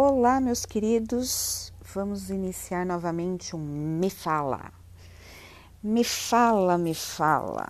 Olá, meus queridos. Vamos iniciar novamente um Me Fala. Me fala, me fala.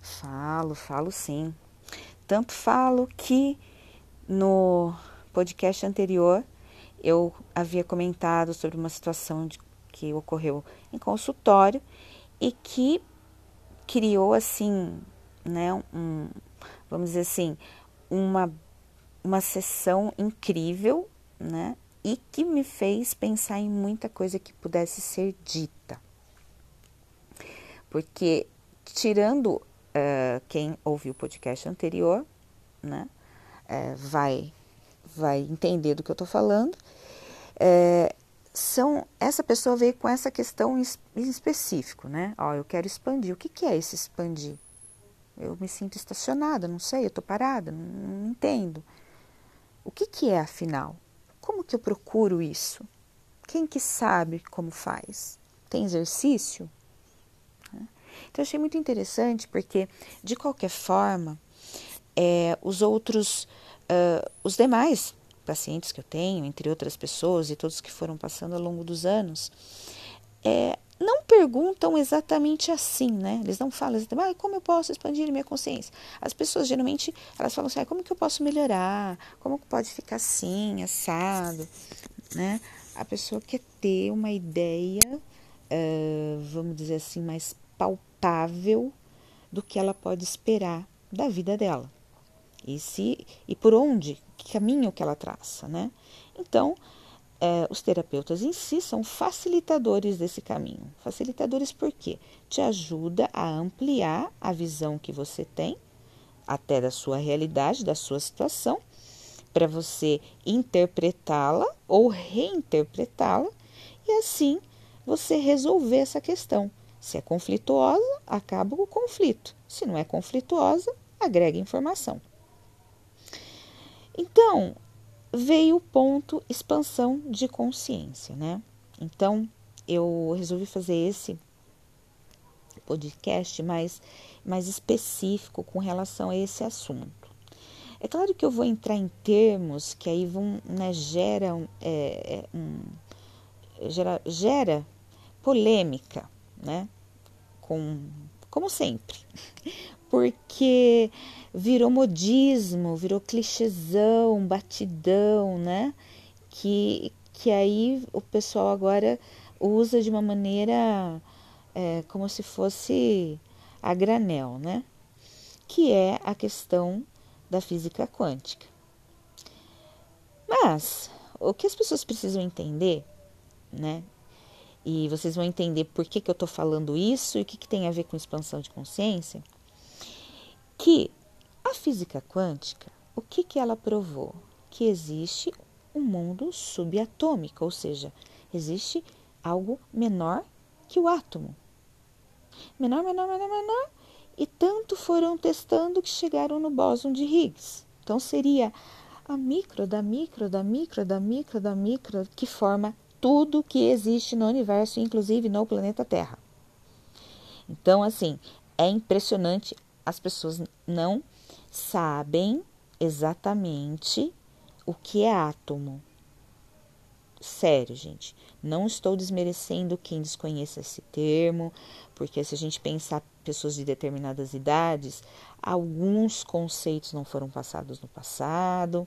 Falo, falo sim. Tanto falo que no podcast anterior eu havia comentado sobre uma situação de, que ocorreu em consultório e que criou assim, né, um, vamos dizer assim, uma uma sessão incrível, né? E que me fez pensar em muita coisa que pudesse ser dita. Porque, tirando uh, quem ouviu o podcast anterior, né? Uh, vai, vai entender do que eu estou falando. Uh, são, essa pessoa veio com essa questão em específico, né? Ó, eu quero expandir. O que, que é esse expandir? Eu me sinto estacionada, não sei, eu estou parada, não, não entendo. O que, que é afinal? Como que eu procuro isso? Quem que sabe como faz? Tem exercício? Então, achei muito interessante porque, de qualquer forma, é, os outros, uh, os demais pacientes que eu tenho, entre outras pessoas e todos que foram passando ao longo dos anos, é, não perguntam exatamente assim, né? Eles não falam exatamente, ah, como eu posso expandir minha consciência? As pessoas geralmente elas falam assim, ah, como que eu posso melhorar? Como que pode ficar assim, assado, né? A pessoa quer ter uma ideia, uh, vamos dizer assim, mais palpável do que ela pode esperar da vida dela. E se e por onde, que caminho que ela traça, né? Então, é, os terapeutas em si são facilitadores desse caminho. Facilitadores por quê? Te ajuda a ampliar a visão que você tem, até da sua realidade, da sua situação, para você interpretá-la ou reinterpretá-la e assim você resolver essa questão. Se é conflituosa, acaba o conflito. Se não é conflituosa, agrega informação. Então, veio o ponto expansão de consciência, né? Então, eu resolvi fazer esse podcast mais, mais específico com relação a esse assunto. É claro que eu vou entrar em termos que aí vão, né, gera, é, é, um, gera, gera polêmica, né? Com, como sempre. Porque virou modismo, virou clichêzão, batidão, né? Que, que aí o pessoal agora usa de uma maneira é, como se fosse a granel, né? Que é a questão da física quântica. Mas o que as pessoas precisam entender, né? E vocês vão entender por que, que eu estou falando isso e o que, que tem a ver com expansão de consciência, que física quântica, o que, que ela provou? Que existe um mundo subatômico, ou seja, existe algo menor que o átomo. Menor, menor, menor, menor, e tanto foram testando que chegaram no bóson de Higgs. Então seria a micro da micro da micro da micro da micro que forma tudo que existe no universo, inclusive no planeta Terra. Então, assim, é impressionante, as pessoas não sabem exatamente o que é átomo. Sério, gente. Não estou desmerecendo quem desconhece esse termo, porque se a gente pensar pessoas de determinadas idades, alguns conceitos não foram passados no passado,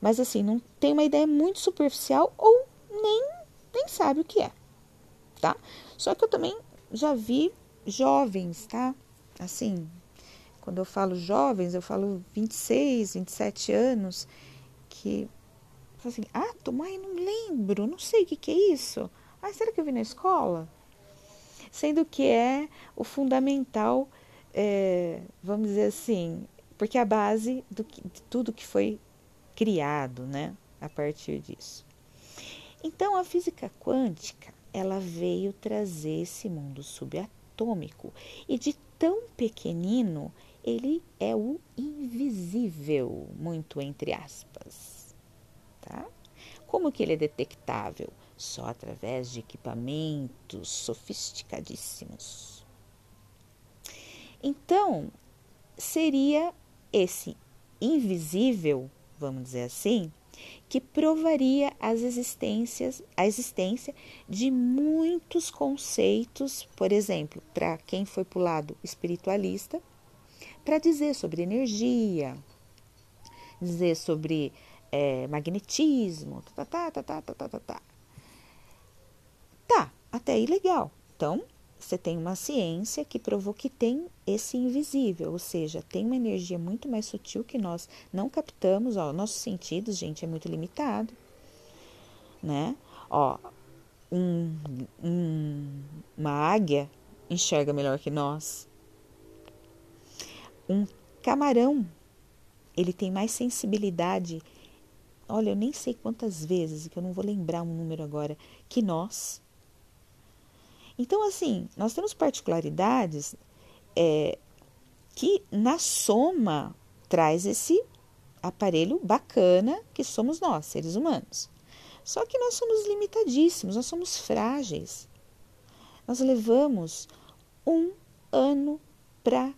mas assim, não tem uma ideia muito superficial ou nem, nem sabe o que é, tá? Só que eu também já vi jovens, tá? Assim, quando eu falo jovens, eu falo 26, 27 anos, que assim, ah, mãe, não lembro, não sei o que, que é isso. Ah, será que eu vi na escola? Sendo que é o fundamental, é, vamos dizer assim, porque é a base do que, de tudo que foi criado, né, a partir disso. Então, a física quântica, ela veio trazer esse mundo subatômico e de tão pequenino ele é o invisível, muito entre aspas, tá? Como que ele é detectável? Só através de equipamentos sofisticadíssimos. Então, seria esse invisível, vamos dizer assim, que provaria as existências, a existência de muitos conceitos, por exemplo, para quem foi para o lado espiritualista, para dizer sobre energia, dizer sobre é, magnetismo, tá tá, tá, tá, tá, tá, tá, tá, tá. Tá, até aí legal. Então, você tem uma ciência que provou que tem esse invisível, ou seja, tem uma energia muito mais sutil que nós não captamos, ó, nossos sentidos, gente, é muito limitado, né? Ó, um, um, uma águia enxerga melhor que nós, um camarão, ele tem mais sensibilidade, olha, eu nem sei quantas vezes, que eu não vou lembrar um número agora, que nós. Então, assim, nós temos particularidades é, que, na soma, traz esse aparelho bacana que somos nós, seres humanos. Só que nós somos limitadíssimos, nós somos frágeis. Nós levamos um ano para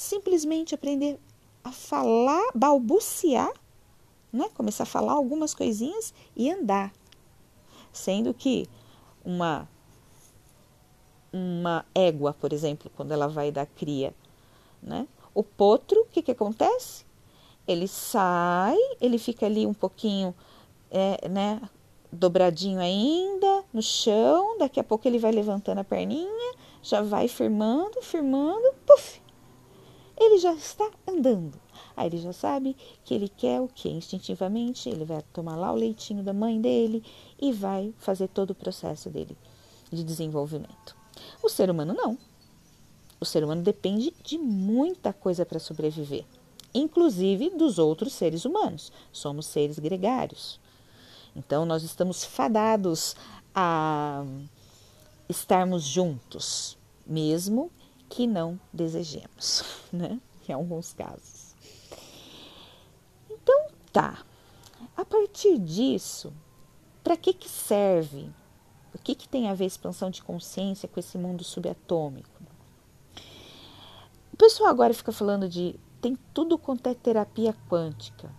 simplesmente aprender a falar, balbuciar, né? começar a falar algumas coisinhas e andar. Sendo que uma uma égua, por exemplo, quando ela vai dar cria, né? O potro, o que, que acontece? Ele sai, ele fica ali um pouquinho, é, né, dobradinho ainda no chão, daqui a pouco ele vai levantando a perninha, já vai firmando, firmando, puf, ele já está andando. Aí ele já sabe que ele quer o que? Instintivamente, ele vai tomar lá o leitinho da mãe dele e vai fazer todo o processo dele de desenvolvimento. O ser humano não. O ser humano depende de muita coisa para sobreviver, inclusive dos outros seres humanos. Somos seres gregários. Então, nós estamos fadados a estarmos juntos, mesmo que não desejemos, né? Em alguns casos. Então, tá. A partir disso, para que, que serve o que, que tem a ver a expansão de consciência com esse mundo subatômico? O pessoal agora fica falando de tem tudo quanto é terapia quântica.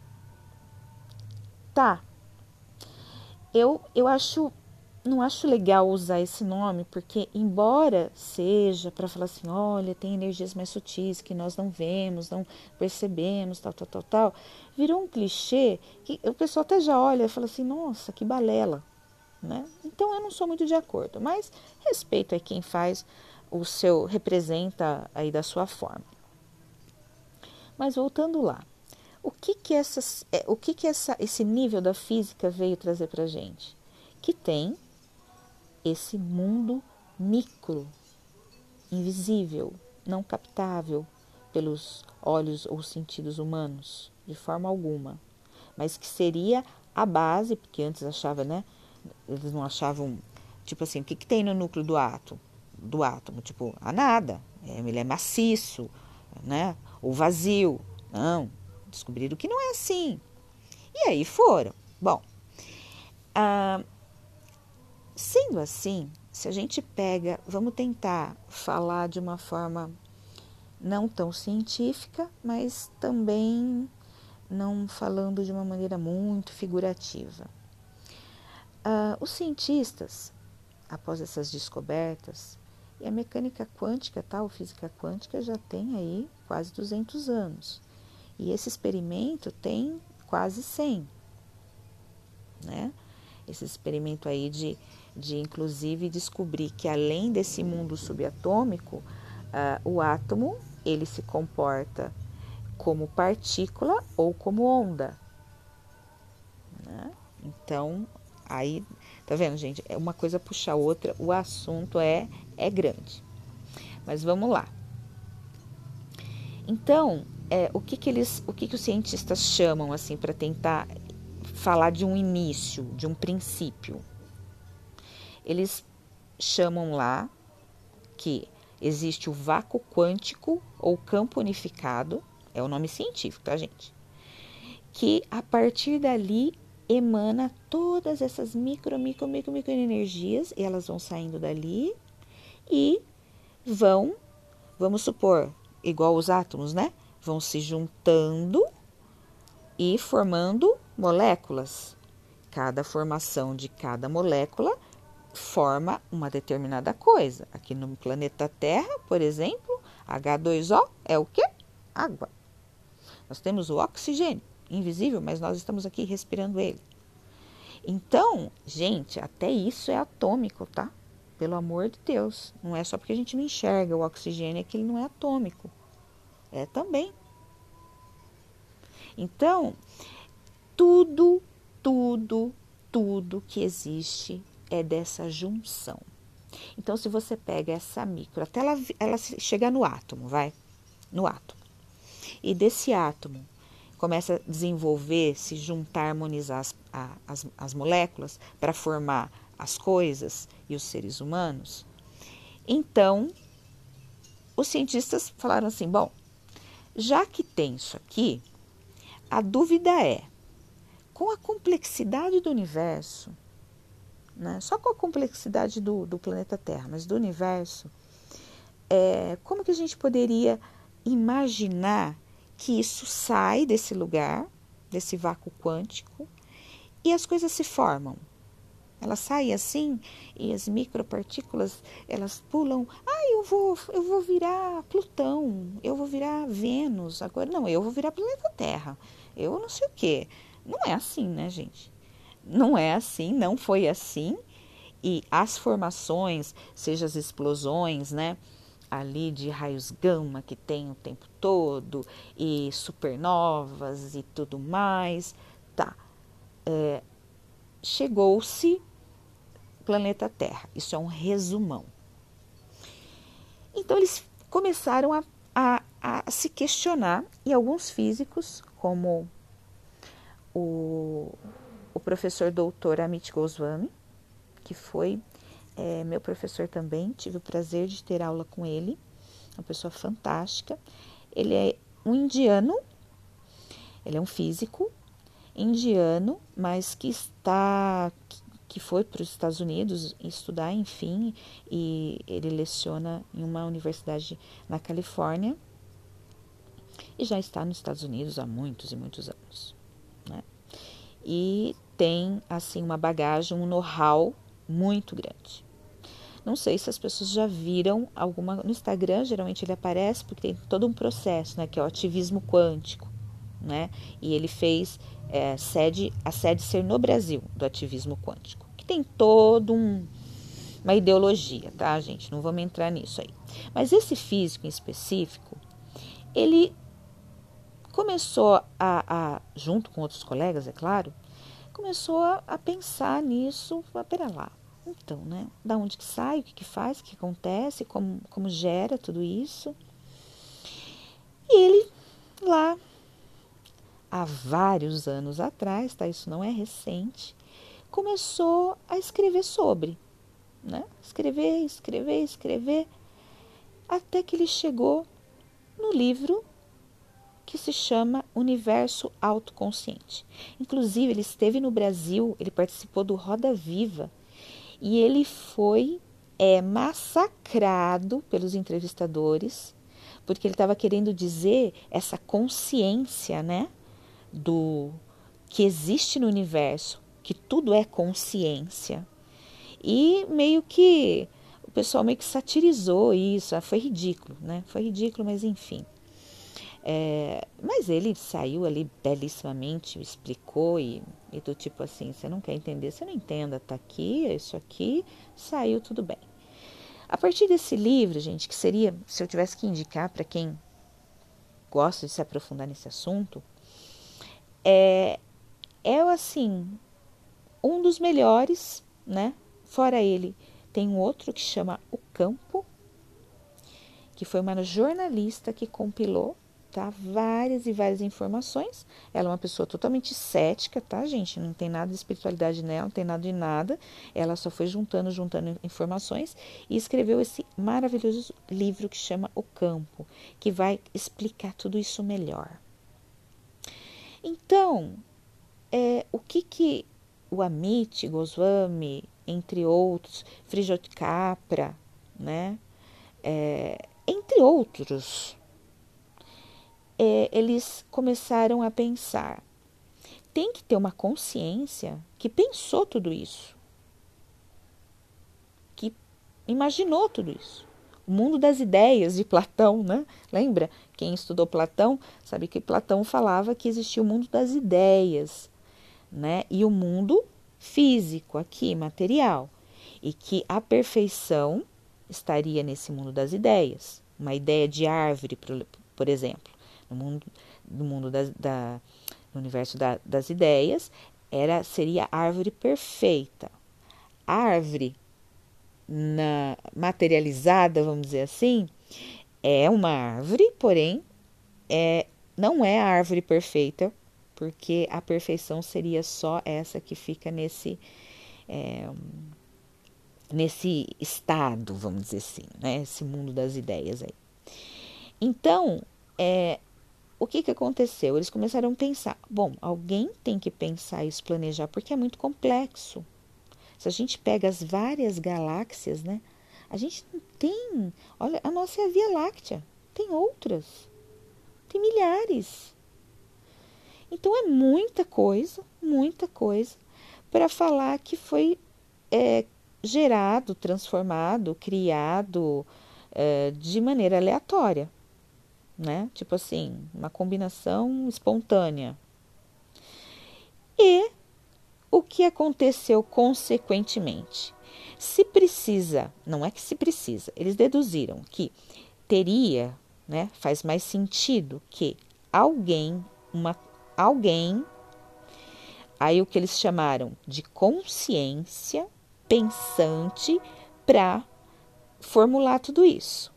Tá. Eu, eu acho não acho legal usar esse nome, porque embora seja para falar assim, olha, tem energias mais sutis que nós não vemos, não percebemos, tal, tal, tal, tal, virou um clichê que o pessoal até já olha e fala assim, nossa, que balela. Né? Então eu não sou muito de acordo, mas respeito a quem faz o seu representa aí da sua forma. Mas voltando lá, o que que, essas, é, o que, que essa, esse nível da física veio trazer para gente? Que tem esse mundo micro, invisível, não captável pelos olhos ou sentidos humanos, de forma alguma, mas que seria a base, porque antes achava, né? eles não achavam, tipo assim, o que, que tem no núcleo do átomo? Do átomo, tipo, a nada. É, ele é maciço, né? Ou vazio. Não, descobriram que não é assim. E aí foram. Bom, ah, sendo assim, se a gente pega, vamos tentar falar de uma forma não tão científica, mas também não falando de uma maneira muito figurativa. Uh, os cientistas, após essas descobertas, e a mecânica quântica, tal, tá, física quântica já tem aí quase 200 anos. E esse experimento tem quase 100, né? Esse experimento aí de, de inclusive descobrir que além desse mundo subatômico, uh, o átomo ele se comporta como partícula ou como onda. Né? Então, Aí, tá vendo, gente? É uma coisa puxa a outra, o assunto é é grande. Mas vamos lá. Então, é, o que que eles, o que que os cientistas chamam assim para tentar falar de um início, de um princípio? Eles chamam lá que existe o vácuo quântico ou campo unificado, é o nome científico, tá, gente? Que a partir dali emana todas essas micro, micro, micro, micro energias e elas vão saindo dali e vão, vamos supor, igual os átomos, né? Vão se juntando e formando moléculas. Cada formação de cada molécula forma uma determinada coisa. Aqui no planeta Terra, por exemplo, H2O é o que? Água. Nós temos o oxigênio, invisível, mas nós estamos aqui respirando ele. Então, gente, até isso é atômico, tá? Pelo amor de Deus. Não é só porque a gente não enxerga o oxigênio é que ele não é atômico. É também. Então, tudo, tudo, tudo que existe é dessa junção. Então, se você pega essa micro, até ela, ela chegar no átomo, vai? No átomo. E desse átomo começa a desenvolver, se juntar, harmonizar as, as, as moléculas para formar as coisas e os seres humanos. Então, os cientistas falaram assim: bom, já que tem isso aqui, a dúvida é, com a complexidade do universo, né, só com a complexidade do, do planeta Terra, mas do universo, é, como que a gente poderia imaginar que isso sai desse lugar, desse vácuo quântico, e as coisas se formam. Elas saem assim e as micropartículas elas pulam. Ah, eu vou, eu vou virar Plutão, eu vou virar Vênus. Agora não, eu vou virar planeta Terra. Eu não sei o quê. Não é assim, né, gente? Não é assim, não foi assim. E as formações, seja as explosões, né? ali de raios gama que tem o tempo todo e supernovas e tudo mais, tá? É, Chegou-se planeta Terra. Isso é um resumão. Então eles começaram a, a, a se questionar e alguns físicos, como o, o professor doutor Amit Goswami, que foi é meu professor também, tive o prazer de ter aula com ele, uma pessoa fantástica. Ele é um indiano, ele é um físico indiano, mas que está que foi para os Estados Unidos estudar, enfim, e ele leciona em uma universidade na Califórnia e já está nos Estados Unidos há muitos e muitos anos? E tem assim uma bagagem, um know-how muito grande. Não sei se as pessoas já viram alguma no Instagram, geralmente ele aparece porque tem todo um processo, né, que é o ativismo quântico, né? E ele fez é, sede a sede ser no Brasil do ativismo quântico, que tem todo um uma ideologia, tá, gente? Não vamos entrar nisso aí. Mas esse físico em específico, ele começou a, a junto com outros colegas, é claro, começou a, a pensar nisso. Pera lá, então, né? Da onde que sai, o que, que faz, o que acontece, como, como gera tudo isso. E ele lá, há vários anos atrás, tá? Isso não é recente, começou a escrever sobre, né? Escrever, escrever, escrever, até que ele chegou no livro que se chama Universo Autoconsciente. Inclusive, ele esteve no Brasil, ele participou do Roda Viva e ele foi é, massacrado pelos entrevistadores, porque ele estava querendo dizer essa consciência, né, do que existe no universo, que tudo é consciência. E meio que o pessoal meio que satirizou isso, foi ridículo, né? Foi ridículo, mas enfim. É, mas ele saiu ali belíssimamente, explicou e, e, do tipo assim, você não quer entender, você não entenda, tá aqui, é isso aqui, saiu tudo bem. A partir desse livro, gente, que seria, se eu tivesse que indicar para quem gosta de se aprofundar nesse assunto, é, é assim, um dos melhores, né? Fora ele, tem um outro que chama O Campo, que foi uma jornalista que compilou tá? Várias e várias informações. Ela é uma pessoa totalmente cética, tá, gente? Não tem nada de espiritualidade nela, não tem nada de nada. Ela só foi juntando, juntando informações e escreveu esse maravilhoso livro que chama O Campo, que vai explicar tudo isso melhor. Então, é, o que que o Amit Goswami, entre outros, Frijot Capra, né? É, entre outros, é, eles começaram a pensar tem que ter uma consciência que pensou tudo isso, que imaginou tudo isso. O mundo das ideias de Platão, né? Lembra? Quem estudou Platão sabe que Platão falava que existia o mundo das ideias, né? E o mundo físico aqui, material, e que a perfeição estaria nesse mundo das ideias. Uma ideia de árvore, por, por exemplo, no mundo, no mundo das, da, no universo da, das ideias, era seria a árvore perfeita. A árvore na, materializada, vamos dizer assim, é uma árvore, porém é, não é a árvore perfeita, porque a perfeição seria só essa que fica nesse é, nesse estado, vamos dizer assim, né? Esse mundo das ideias aí. Então, é, o que, que aconteceu? Eles começaram a pensar: bom, alguém tem que pensar isso, planejar, porque é muito complexo. Se a gente pega as várias galáxias, né? A gente tem. Olha, a nossa é a Via Láctea. Tem outras. Tem milhares. Então é muita coisa, muita coisa, para falar que foi é, gerado, transformado, criado é, de maneira aleatória né? Tipo assim, uma combinação espontânea. E o que aconteceu consequentemente? Se precisa, não é que se precisa, eles deduziram que teria, né, faz mais sentido que alguém, uma alguém, aí o que eles chamaram de consciência pensante para formular tudo isso.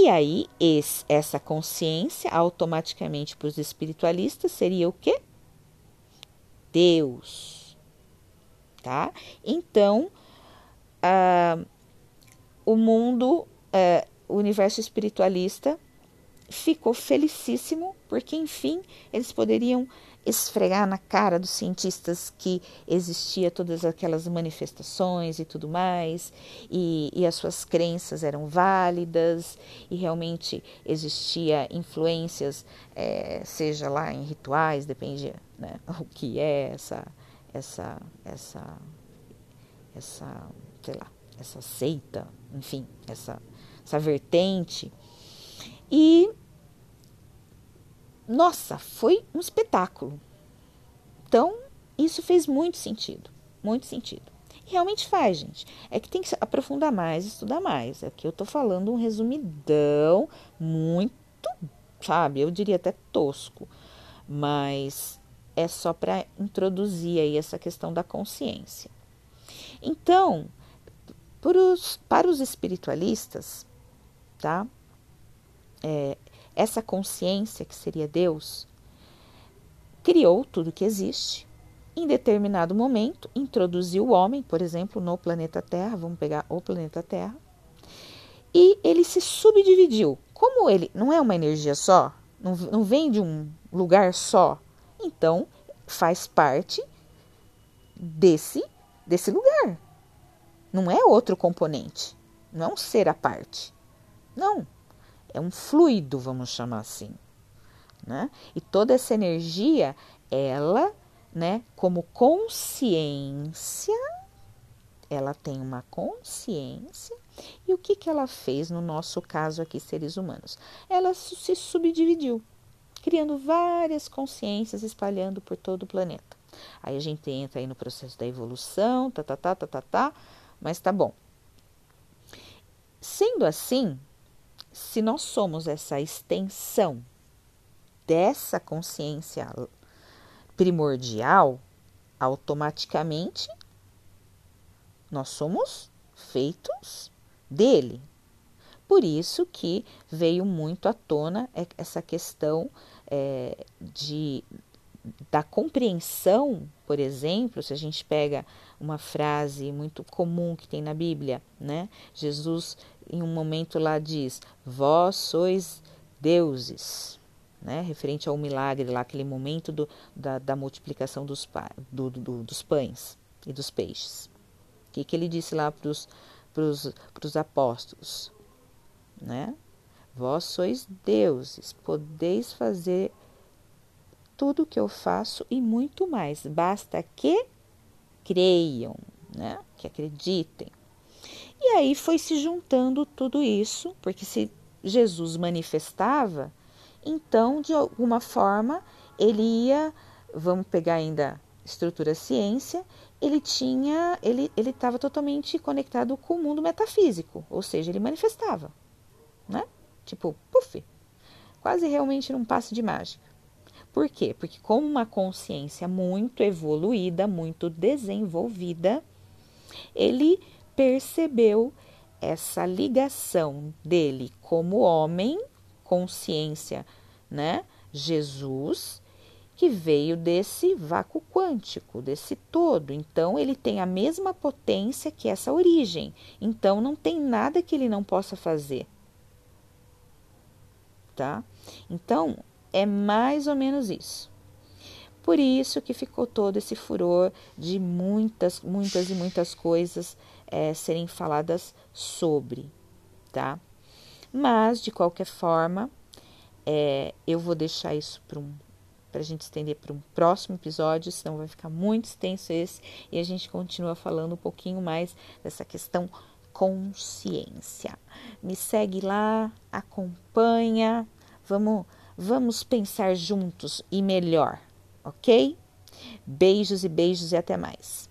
E aí, esse, essa consciência, automaticamente para os espiritualistas, seria o quê? Deus. Tá? Então, ah, o mundo, ah, o universo espiritualista ficou felicíssimo, porque, enfim, eles poderiam esfregar na cara dos cientistas que existia todas aquelas manifestações e tudo mais, e, e as suas crenças eram válidas, e realmente existia influências, é, seja lá em rituais, depende né, o que é essa, essa, essa, essa, sei lá, essa seita, enfim, essa, essa vertente. E nossa, foi um espetáculo. Então, isso fez muito sentido, muito sentido. E realmente faz, gente. É que tem que aprofundar mais, estudar mais. Aqui eu tô falando um resumidão muito, sabe, eu diria até tosco, mas é só para introduzir aí essa questão da consciência. Então, para os espiritualistas, tá? É, essa consciência que seria Deus criou tudo que existe. Em determinado momento, introduziu o homem, por exemplo, no planeta Terra, vamos pegar o planeta Terra, e ele se subdividiu. Como ele não é uma energia só, não, não vem de um lugar só, então faz parte desse, desse lugar. Não é outro componente, não é um ser à parte. Não, é um fluido, vamos chamar assim. Né? E toda essa energia, ela, né, como consciência, ela tem uma consciência. E o que, que ela fez no nosso caso aqui, seres humanos? Ela se subdividiu, criando várias consciências espalhando por todo o planeta. Aí a gente entra aí no processo da evolução, tá, tá, tá, tá, tá, tá, mas tá bom. Sendo assim, se nós somos essa extensão dessa consciência primordial, automaticamente nós somos feitos dele. Por isso que veio muito à tona essa questão é, de, da compreensão, por exemplo, se a gente pega uma frase muito comum que tem na Bíblia, né? Jesus em um momento lá diz: Vós sois deuses, né? referente ao milagre lá, aquele momento do, da, da multiplicação dos, do, do, dos pães e dos peixes. O que, que ele disse lá para os apóstolos? Né? Vós sois deuses, podeis fazer tudo que eu faço e muito mais. Basta que creiam, né? Que acreditem. E aí foi se juntando tudo isso, porque se Jesus manifestava, então de alguma forma ele ia, vamos pegar ainda estrutura ciência, ele tinha, ele ele estava totalmente conectado com o mundo metafísico, ou seja, ele manifestava, né? Tipo, puf, quase realmente num passe de mágica. Por quê? Porque como uma consciência muito evoluída, muito desenvolvida, ele percebeu essa ligação dele como homem, consciência, né? Jesus, que veio desse vácuo quântico, desse todo. Então, ele tem a mesma potência que essa origem. Então, não tem nada que ele não possa fazer. Tá? Então, é mais ou menos isso. Por isso que ficou todo esse furor de muitas, muitas e muitas coisas é, serem faladas sobre, tá? Mas, de qualquer forma, é, eu vou deixar isso para um, a gente estender para um próximo episódio, senão vai ficar muito extenso esse, e a gente continua falando um pouquinho mais dessa questão consciência. Me segue lá, acompanha, vamos, vamos pensar juntos e melhor, ok? Beijos e beijos e até mais.